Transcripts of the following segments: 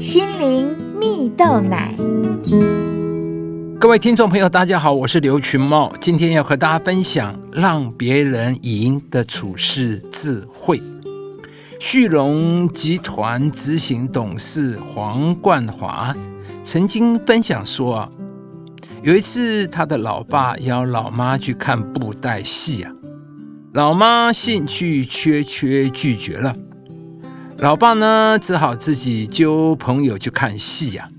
心灵蜜豆奶。各位听众朋友，大家好，我是刘群茂，今天要和大家分享让别人赢的处事智慧。旭荣集团执行董事黄冠华曾经分享说啊，有一次他的老爸邀老妈去看布袋戏啊，老妈兴趣缺缺拒绝了，老爸呢只好自己揪朋友去看戏呀。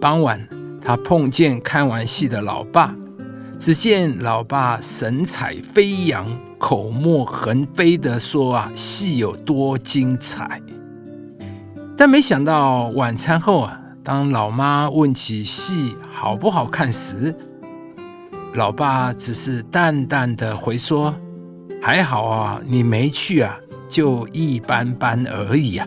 傍晚。他碰见看完戏的老爸，只见老爸神采飞扬、口沫横飞的说：“啊，戏有多精彩！”但没想到晚餐后啊，当老妈问起戏好不好看时，老爸只是淡淡的回说：“还好啊，你没去啊，就一般般而已啊。”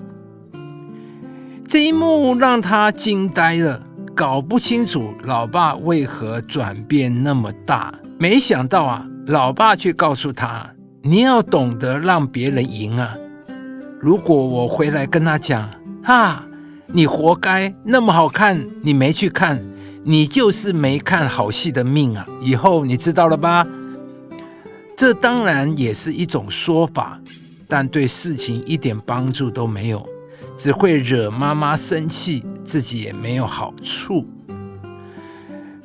这一幕让他惊呆了。搞不清楚老爸为何转变那么大，没想到啊，老爸却告诉他：“你要懂得让别人赢啊！如果我回来跟他讲，哈，你活该，那么好看你没去看，你就是没看好戏的命啊！以后你知道了吧？”这当然也是一种说法，但对事情一点帮助都没有。只会惹妈妈生气，自己也没有好处。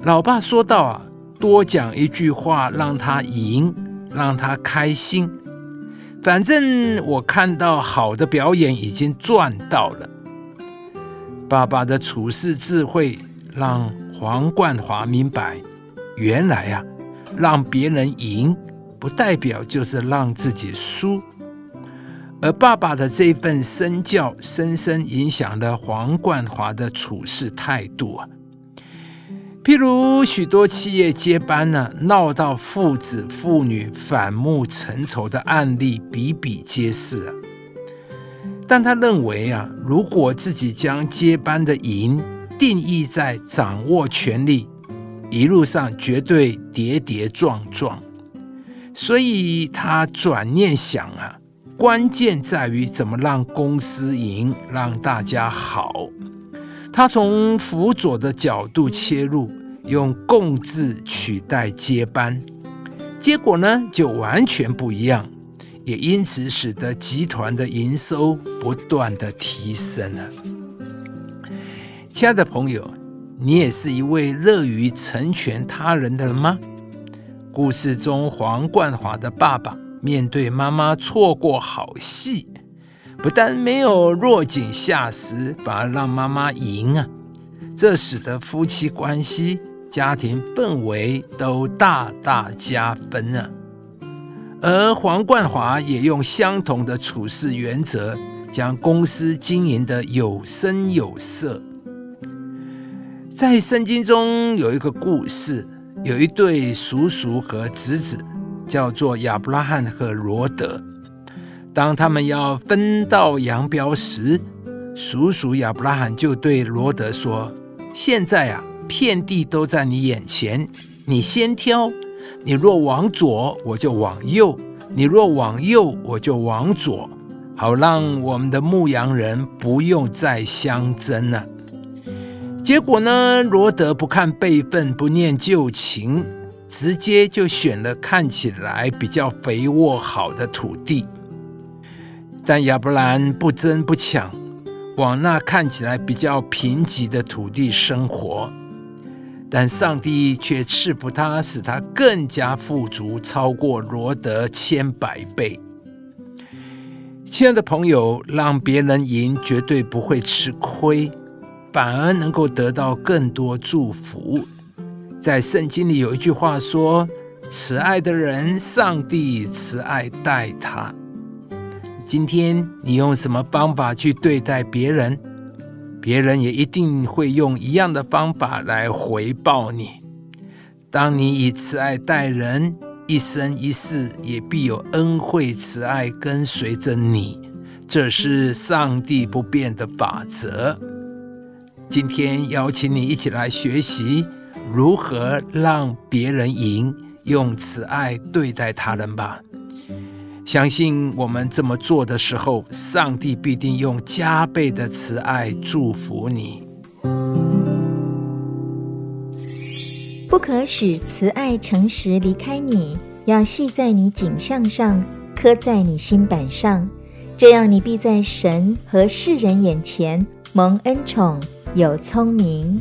老爸说道：“啊，多讲一句话，让他赢，让他开心。反正我看到好的表演已经赚到了。”爸爸的处事智慧让黄冠华明白，原来啊，让别人赢，不代表就是让自己输。而爸爸的这份身教，深深影响了黄冠华的处事态度啊。譬如许多企业接班呢，闹到父子父女反目成仇的案例比比皆是。但他认为啊，如果自己将接班的赢定义在掌握权力，一路上绝对跌跌撞撞。所以他转念想啊。关键在于怎么让公司赢，让大家好。他从辅佐的角度切入，用共治取代接班，结果呢就完全不一样，也因此使得集团的营收不断的提升了。亲爱的朋友，你也是一位乐于成全他人的人吗？故事中黄冠华的爸爸。面对妈妈错过好戏，不但没有落井下石，反而让妈妈赢啊！这使得夫妻关系、家庭氛围都大大加分啊！而黄冠华也用相同的处事原则，将公司经营的有声有色。在圣经中有一个故事，有一对叔叔和侄子。叫做亚伯拉罕和罗德。当他们要分道扬镳时，叔叔亚伯拉罕就对罗德说：“现在啊，遍地都在你眼前，你先挑。你若往左，我就往右；你若往右，我就往左，好让我们的牧羊人不用再相争了。”结果呢，罗德不看辈分，不念旧情。直接就选了看起来比较肥沃好的土地，但亚伯兰不争不抢，往那看起来比较贫瘠的土地生活，但上帝却赐福他，使他更加富足，超过罗德千百倍。亲爱的朋友，让别人赢绝对不会吃亏，反而能够得到更多祝福。在圣经里有一句话说：“慈爱的人，上帝慈爱待他。”今天你用什么方法去对待别人，别人也一定会用一样的方法来回报你。当你以慈爱待人，一生一世也必有恩惠慈爱跟随着你。这是上帝不变的法则。今天邀请你一起来学习。如何让别人赢？用慈爱对待他人吧。相信我们这么做的时候，上帝必定用加倍的慈爱祝福你。不可使慈爱诚实离开你，要系在你颈项上，刻在你心板上，这样你必在神和世人眼前蒙恩宠，有聪明。